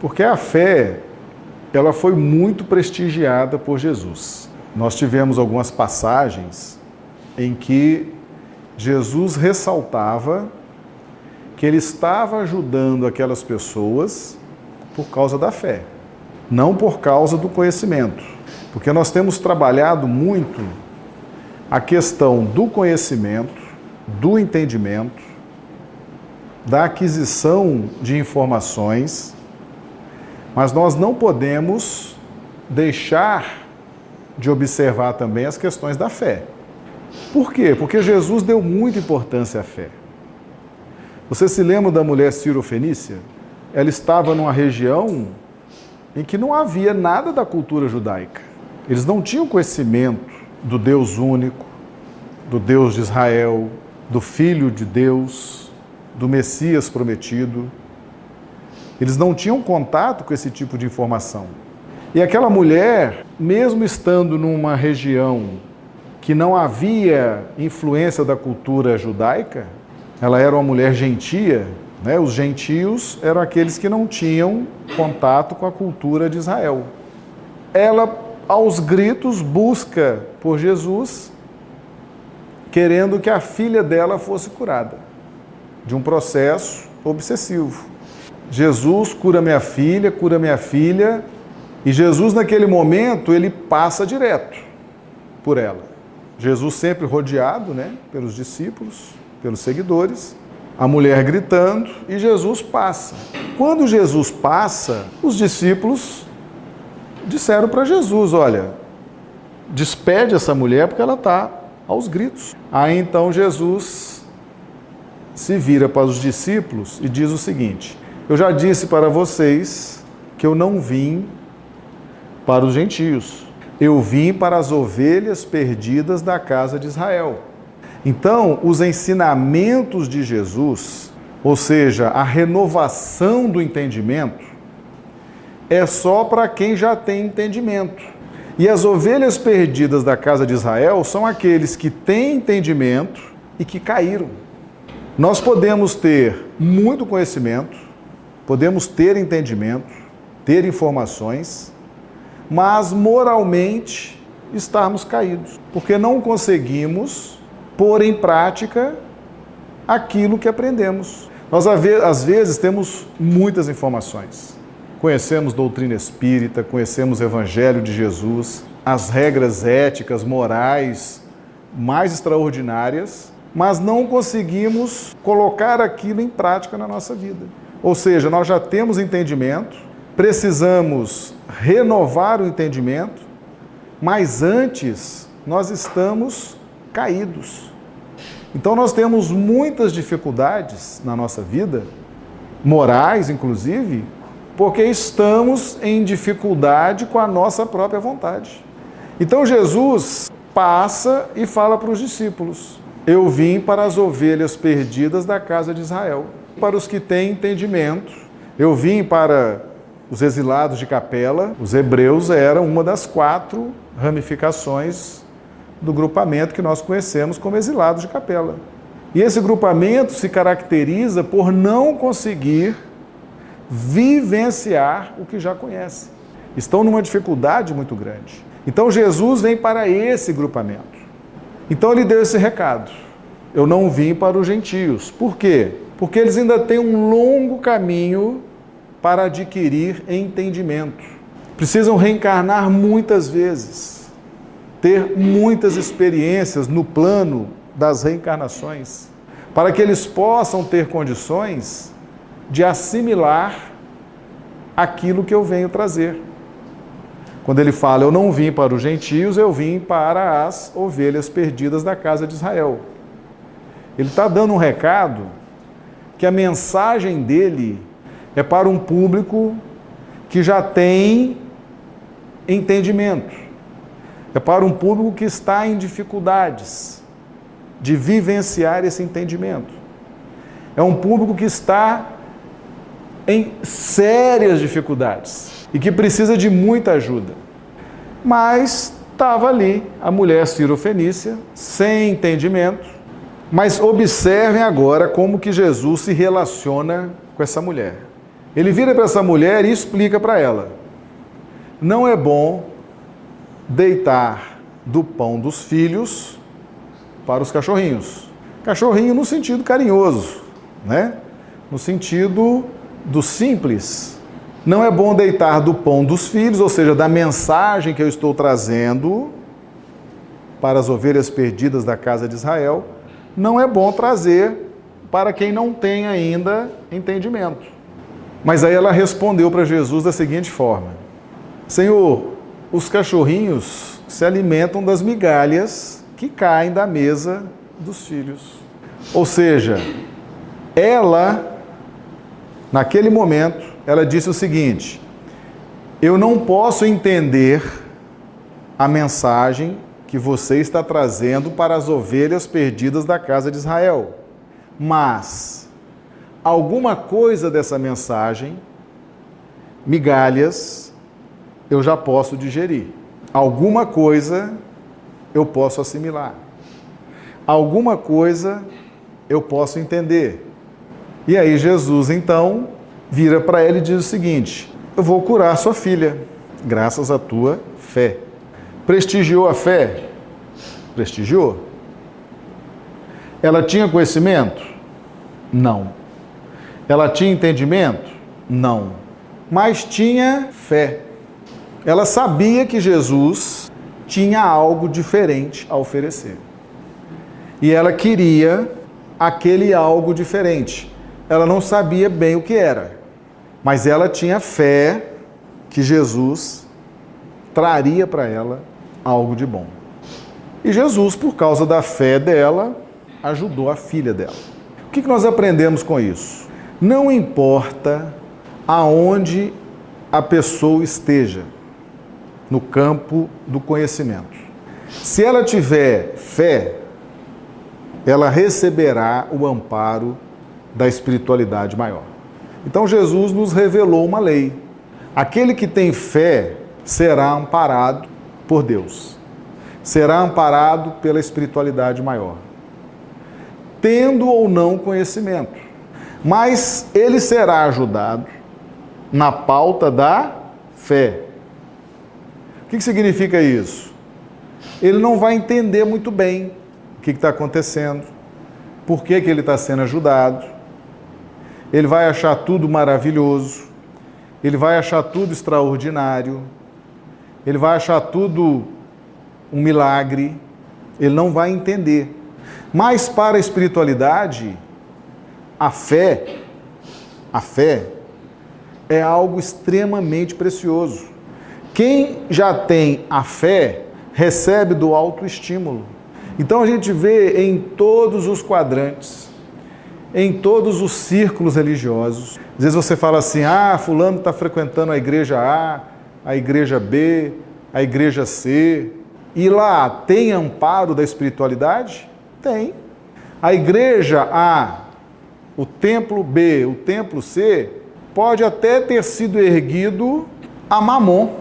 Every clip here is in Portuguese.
Porque a fé, ela foi muito prestigiada por Jesus. Nós tivemos algumas passagens em que Jesus ressaltava que ele estava ajudando aquelas pessoas por causa da fé, não por causa do conhecimento. Porque nós temos trabalhado muito a questão do conhecimento, do entendimento, da aquisição de informações, mas nós não podemos deixar de observar também as questões da fé. Por quê? Porque Jesus deu muita importância à fé. Você se lembra da mulher Ciro-Fenícia? Ela estava numa região em que não havia nada da cultura judaica. Eles não tinham conhecimento do Deus único, do Deus de Israel, do Filho de Deus, do Messias prometido. Eles não tinham contato com esse tipo de informação. E aquela mulher, mesmo estando numa região que não havia influência da cultura judaica, ela era uma mulher gentia, né? os gentios eram aqueles que não tinham contato com a cultura de Israel. Ela, aos gritos, busca por Jesus, querendo que a filha dela fosse curada de um processo obsessivo. Jesus cura minha filha, cura minha filha, e Jesus, naquele momento, ele passa direto por ela. Jesus sempre rodeado né, pelos discípulos, pelos seguidores, a mulher gritando e Jesus passa. Quando Jesus passa, os discípulos disseram para Jesus: Olha, despede essa mulher porque ela está aos gritos. Aí então Jesus se vira para os discípulos e diz o seguinte: Eu já disse para vocês que eu não vim para os gentios. Eu vim para as ovelhas perdidas da casa de Israel. Então, os ensinamentos de Jesus, ou seja, a renovação do entendimento, é só para quem já tem entendimento. E as ovelhas perdidas da casa de Israel são aqueles que têm entendimento e que caíram. Nós podemos ter muito conhecimento, podemos ter entendimento, ter informações, mas moralmente estarmos caídos, porque não conseguimos pôr em prática aquilo que aprendemos. Nós, às vezes, temos muitas informações. Conhecemos doutrina espírita, conhecemos o Evangelho de Jesus, as regras éticas, morais mais extraordinárias, mas não conseguimos colocar aquilo em prática na nossa vida. Ou seja, nós já temos entendimento, precisamos renovar o entendimento, mas antes nós estamos caídos. Então nós temos muitas dificuldades na nossa vida, morais inclusive, porque estamos em dificuldade com a nossa própria vontade. Então Jesus passa e fala para os discípulos: Eu vim para as ovelhas perdidas da casa de Israel, para os que têm entendimento. Eu vim para os exilados de Capela, os hebreus eram uma das quatro ramificações do grupamento que nós conhecemos como exilados de Capela. E esse grupamento se caracteriza por não conseguir vivenciar o que já conhece. Estão numa dificuldade muito grande. Então Jesus vem para esse grupamento. Então ele deu esse recado. Eu não vim para os gentios. Por quê? Porque eles ainda têm um longo caminho para adquirir entendimento. Precisam reencarnar muitas vezes, ter muitas experiências no plano das reencarnações, para que eles possam ter condições de assimilar aquilo que eu venho trazer. Quando ele fala, eu não vim para os gentios, eu vim para as ovelhas perdidas da casa de Israel. Ele está dando um recado que a mensagem dele é para um público que já tem entendimento. É para um público que está em dificuldades de vivenciar esse entendimento. É um público que está em sérias dificuldades e que precisa de muita ajuda. Mas estava ali a mulher Ciro-Fenícia, sem entendimento. Mas observem agora como que Jesus se relaciona com essa mulher. Ele vira para essa mulher e explica para ela: não é bom deitar do pão dos filhos para os cachorrinhos. Cachorrinho no sentido carinhoso, né? No sentido do simples. Não é bom deitar do pão dos filhos, ou seja, da mensagem que eu estou trazendo para as ovelhas perdidas da casa de Israel, não é bom trazer para quem não tem ainda entendimento. Mas aí ela respondeu para Jesus da seguinte forma: Senhor, os cachorrinhos se alimentam das migalhas que caem da mesa dos filhos. Ou seja, ela, naquele momento, ela disse o seguinte: Eu não posso entender a mensagem que você está trazendo para as ovelhas perdidas da casa de Israel. Mas alguma coisa dessa mensagem, migalhas, eu já posso digerir. Alguma coisa eu posso assimilar. Alguma coisa eu posso entender. E aí Jesus então vira para ela e diz o seguinte: Eu vou curar sua filha, graças à tua fé. Prestigiou a fé? Prestigiou. Ela tinha conhecimento? Não. Ela tinha entendimento? Não. Mas tinha fé. Ela sabia que Jesus tinha algo diferente a oferecer. E ela queria aquele algo diferente. Ela não sabia bem o que era, mas ela tinha fé que Jesus traria para ela algo de bom. E Jesus, por causa da fé dela, ajudou a filha dela. O que nós aprendemos com isso? Não importa aonde a pessoa esteja no campo do conhecimento. Se ela tiver fé, ela receberá o amparo da espiritualidade maior. Então Jesus nos revelou uma lei. Aquele que tem fé será amparado por Deus será amparado pela espiritualidade maior, tendo ou não conhecimento. Mas ele será ajudado na pauta da fé. O que significa isso? Ele não vai entender muito bem o que está acontecendo, por que, que ele está sendo ajudado. Ele vai achar tudo maravilhoso, ele vai achar tudo extraordinário, ele vai achar tudo um milagre, ele não vai entender. Mas para a espiritualidade, a fé, a fé é algo extremamente precioso. Quem já tem a fé recebe do autoestímulo. Então a gente vê em todos os quadrantes, em todos os círculos religiosos. Às vezes você fala assim: ah, Fulano está frequentando a igreja A, a igreja B, a igreja C, e lá tem amparo da espiritualidade? Tem. A igreja A, o templo B, o templo C, pode até ter sido erguido a mamon,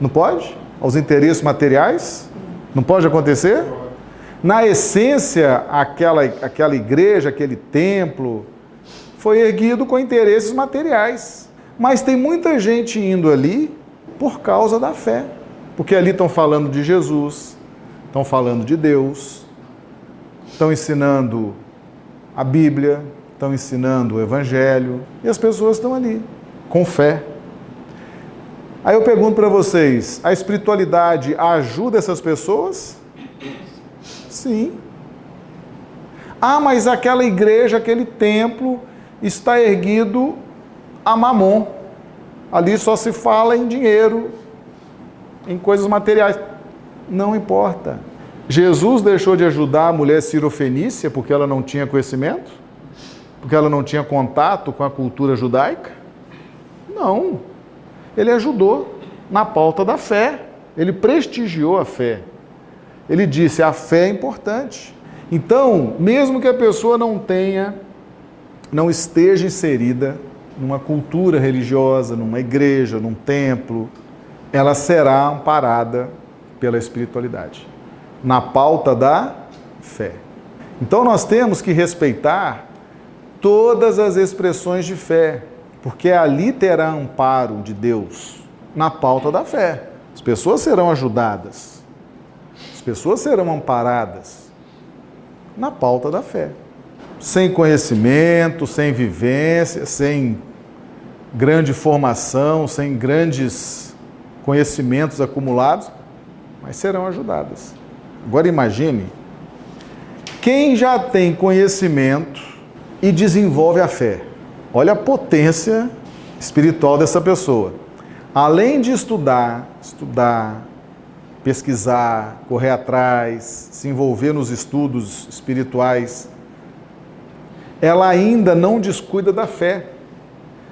não pode? Aos interesses materiais? Não pode acontecer? Na essência, aquela, aquela igreja, aquele templo, foi erguido com interesses materiais. Mas tem muita gente indo ali por causa da fé. Porque ali estão falando de Jesus, estão falando de Deus, estão ensinando a Bíblia, estão ensinando o Evangelho, e as pessoas estão ali, com fé. Aí eu pergunto para vocês: a espiritualidade ajuda essas pessoas? Sim. Ah, mas aquela igreja, aquele templo está erguido a mamon. Ali só se fala em dinheiro, em coisas materiais. Não importa. Jesus deixou de ajudar a mulher cirofenícia porque ela não tinha conhecimento? Porque ela não tinha contato com a cultura judaica? Não. Ele ajudou na pauta da fé. Ele prestigiou a fé. Ele disse: a fé é importante. Então, mesmo que a pessoa não tenha, não esteja inserida numa cultura religiosa, numa igreja, num templo, ela será amparada pela espiritualidade, na pauta da fé. Então nós temos que respeitar todas as expressões de fé, porque ali terá amparo de Deus na pauta da fé. As pessoas serão ajudadas, as pessoas serão amparadas na pauta da fé. Sem conhecimento, sem vivência, sem grande formação, sem grandes conhecimentos acumulados, mas serão ajudadas. Agora imagine quem já tem conhecimento e desenvolve a fé. Olha a potência espiritual dessa pessoa. Além de estudar, estudar, pesquisar, correr atrás, se envolver nos estudos espirituais, ela ainda não descuida da fé.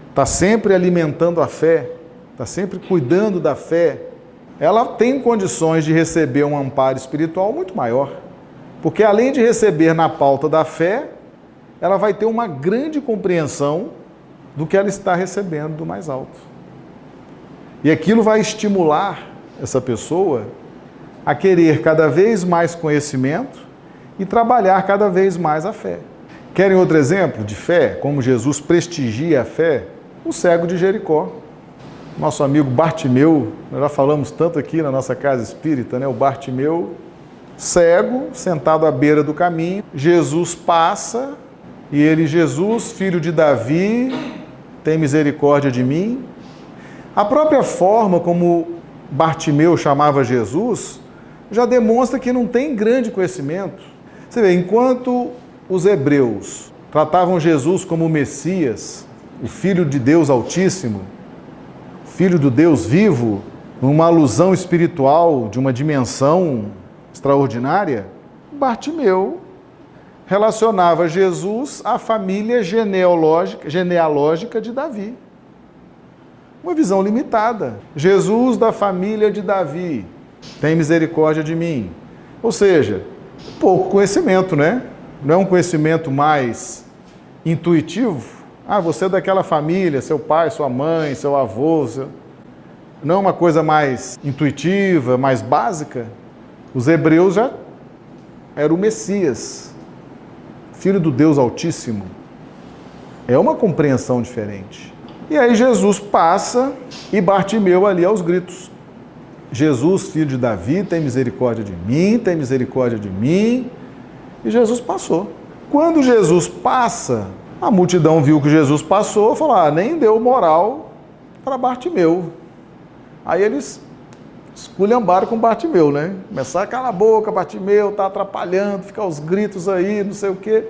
Está sempre alimentando a fé, está sempre cuidando da fé. Ela tem condições de receber um amparo espiritual muito maior. Porque além de receber na pauta da fé, ela vai ter uma grande compreensão do que ela está recebendo do mais alto. E aquilo vai estimular essa pessoa a querer cada vez mais conhecimento e trabalhar cada vez mais a fé. Querem outro exemplo de fé? Como Jesus prestigia a fé? O cego de Jericó. Nosso amigo Bartimeu, nós já falamos tanto aqui na nossa casa espírita, né? O Bartimeu cego, sentado à beira do caminho. Jesus passa e ele, Jesus, filho de Davi, tem misericórdia de mim. A própria forma como Bartimeu chamava Jesus já demonstra que não tem grande conhecimento. Você vê, enquanto os hebreus tratavam Jesus como Messias, o Filho de Deus Altíssimo, Filho do Deus vivo, numa alusão espiritual de uma dimensão extraordinária, Bartimeu relacionava Jesus à família genealógica, genealógica de Davi. Uma visão limitada. Jesus da família de Davi, tem misericórdia de mim. Ou seja, pouco conhecimento, né? Não é um conhecimento mais intuitivo. Ah, você é daquela família, seu pai, sua mãe, seu avô. Seu... Não é uma coisa mais intuitiva, mais básica. Os hebreus já eram o Messias, filho do Deus Altíssimo. É uma compreensão diferente. E aí Jesus passa e Bartimeu ali aos gritos. Jesus, filho de Davi, tem misericórdia de mim, tem misericórdia de mim. E Jesus passou. Quando Jesus passa, a multidão viu que Jesus passou, falou: ah, nem deu moral para Bartimeu. Aí eles esculhambaram com Bartimeu, né? Começaram a calar a boca, Bartimeu tá atrapalhando, ficar os gritos aí, não sei o quê.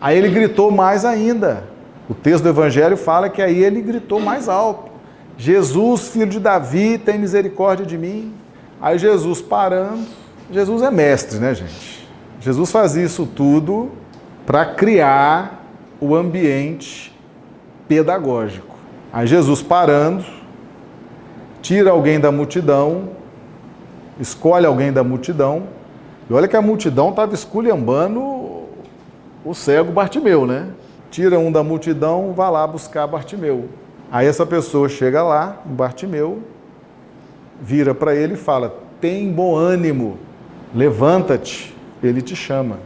Aí ele gritou mais ainda. O texto do Evangelho fala que aí ele gritou mais alto. Jesus, filho de Davi, tem misericórdia de mim. Aí Jesus parando. Jesus é mestre, né, gente? Jesus faz isso tudo para criar o ambiente pedagógico. Aí Jesus parando, tira alguém da multidão, escolhe alguém da multidão, e olha que a multidão estava esculhambando o cego Bartimeu, né? Tira um da multidão, vai lá buscar Bartimeu. Aí essa pessoa chega lá, Bartimeu, vira para ele e fala: Tem bom ânimo, levanta-te, ele te chama.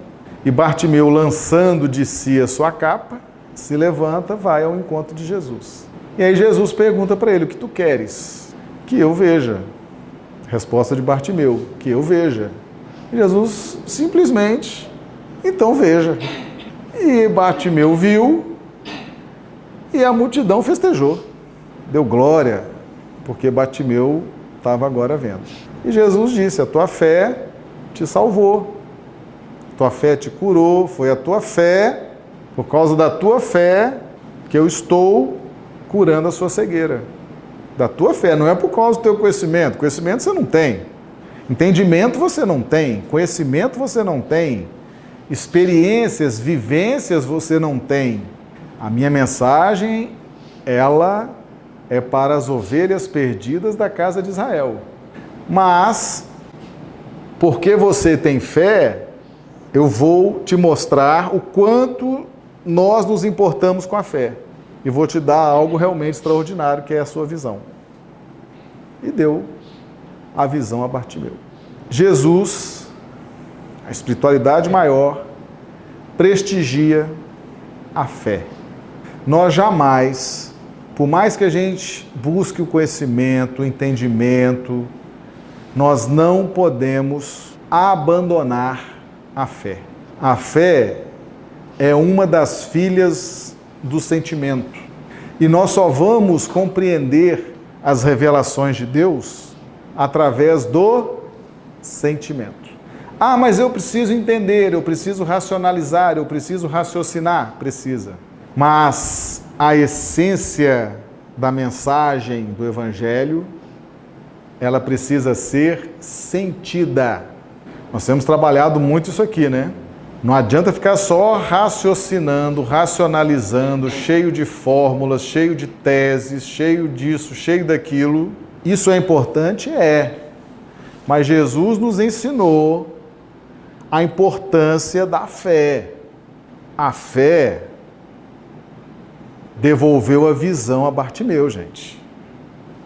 E Bartimeu, lançando de si a sua capa, se levanta, vai ao encontro de Jesus. E aí Jesus pergunta para ele: O que tu queres? que eu veja. Resposta de Bartimeu, que eu veja. Jesus simplesmente, então veja. E Bartimeu viu e a multidão festejou. Deu glória, porque Bartimeu estava agora vendo. E Jesus disse: A tua fé te salvou, tua fé te curou, foi a tua fé, por causa da tua fé, que eu estou curando a sua cegueira da tua fé, não é por causa do teu conhecimento. Conhecimento você não tem. Entendimento você não tem. Conhecimento você não tem. Experiências, vivências você não tem. A minha mensagem, ela é para as ovelhas perdidas da casa de Israel. Mas, porque você tem fé, eu vou te mostrar o quanto nós nos importamos com a fé e vou te dar algo realmente extraordinário, que é a sua visão. E deu a visão a Bartimeu. Jesus, a espiritualidade maior, prestigia a fé. nós jamais, por mais que a gente busque o conhecimento, o entendimento, nós não podemos abandonar a fé. A fé é uma das filhas do sentimento. E nós só vamos compreender as revelações de Deus através do sentimento. Ah, mas eu preciso entender, eu preciso racionalizar, eu preciso raciocinar. Precisa. Mas a essência da mensagem do Evangelho, ela precisa ser sentida. Nós temos trabalhado muito isso aqui, né? Não adianta ficar só raciocinando, racionalizando, cheio de fórmulas, cheio de teses, cheio disso, cheio daquilo. Isso é importante? É. Mas Jesus nos ensinou a importância da fé. A fé devolveu a visão a Bartimeu, gente.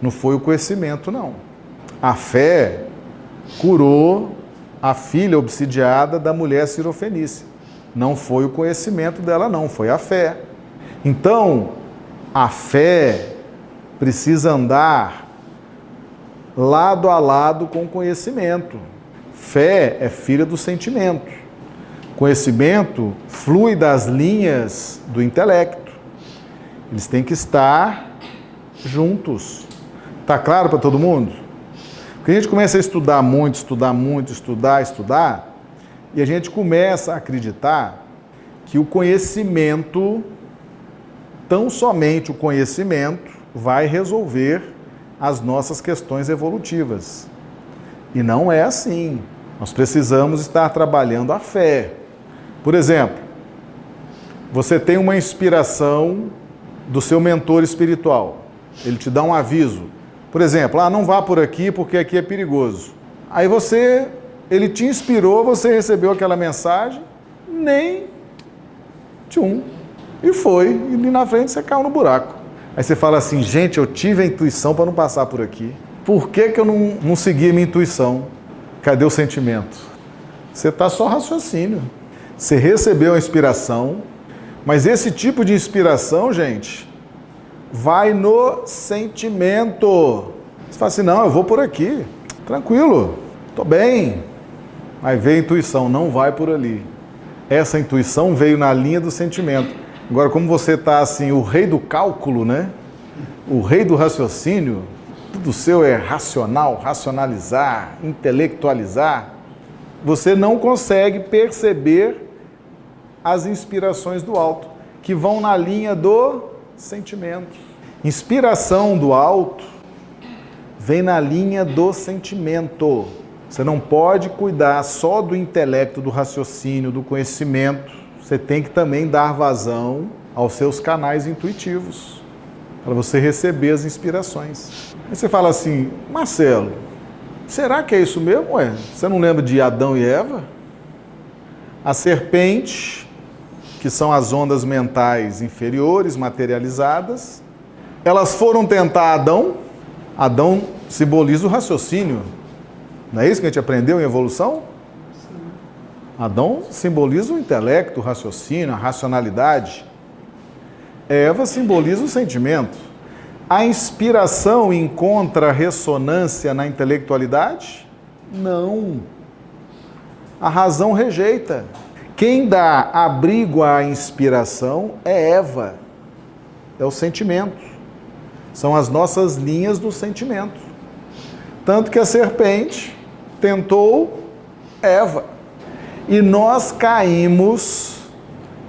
Não foi o conhecimento, não. A fé curou a filha obsidiada da mulher sirofenícia. Não foi o conhecimento dela, não, foi a fé. Então, a fé precisa andar lado a lado com o conhecimento. Fé é filha do sentimento. Conhecimento flui das linhas do intelecto. Eles têm que estar juntos. Tá claro para todo mundo? Porque a gente começa a estudar muito, estudar muito, estudar, estudar, e a gente começa a acreditar que o conhecimento, tão somente o conhecimento, vai resolver as nossas questões evolutivas. E não é assim. Nós precisamos estar trabalhando a fé. Por exemplo, você tem uma inspiração do seu mentor espiritual. Ele te dá um aviso. Por exemplo, ah, não vá por aqui porque aqui é perigoso. Aí você, ele te inspirou, você recebeu aquela mensagem, nem tchum, e foi. E na frente você caiu no buraco. Aí você fala assim, gente, eu tive a intuição para não passar por aqui. Por que, que eu não, não segui a minha intuição? Cadê o sentimento? Você está só raciocínio. Você recebeu a inspiração, mas esse tipo de inspiração, gente, vai no sentimento. Você fala assim: não, eu vou por aqui, tranquilo, estou bem. Aí veio a intuição, não vai por ali. Essa intuição veio na linha do sentimento. Agora, como você está assim, o rei do cálculo, né? O rei do raciocínio, tudo seu é racional, racionalizar, intelectualizar. Você não consegue perceber as inspirações do alto, que vão na linha do sentimento. Inspiração do alto vem na linha do sentimento. Você não pode cuidar só do intelecto, do raciocínio, do conhecimento. Você tem que também dar vazão aos seus canais intuitivos para você receber as inspirações. Aí você fala assim, Marcelo, será que é isso mesmo? Ué? Você não lembra de Adão e Eva? A serpente que são as ondas mentais inferiores, materializadas. Elas foram tentar Adão. Adão simboliza o raciocínio. Não é isso que a gente aprendeu em evolução? Sim. Adão simboliza o intelecto, o raciocínio, a racionalidade. Eva simboliza o sentimento. A inspiração encontra ressonância na intelectualidade? Não. A razão rejeita. Quem dá abrigo à inspiração é Eva, é o sentimento. São as nossas linhas do sentimento. Tanto que a serpente tentou Eva. E nós caímos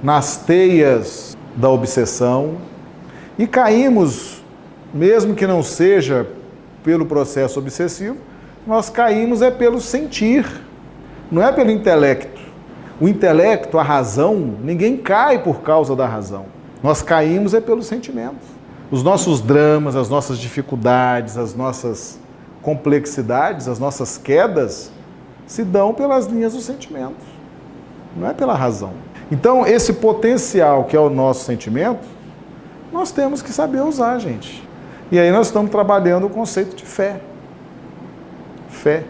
nas teias da obsessão e caímos, mesmo que não seja pelo processo obsessivo, nós caímos é pelo sentir, não é pelo intelecto. O intelecto, a razão, ninguém cai por causa da razão. Nós caímos é pelo sentimento. Os nossos dramas, as nossas dificuldades, as nossas complexidades, as nossas quedas se dão pelas linhas do sentimento, não é pela razão. Então, esse potencial que é o nosso sentimento, nós temos que saber usar, gente. E aí nós estamos trabalhando o conceito de fé. Fé.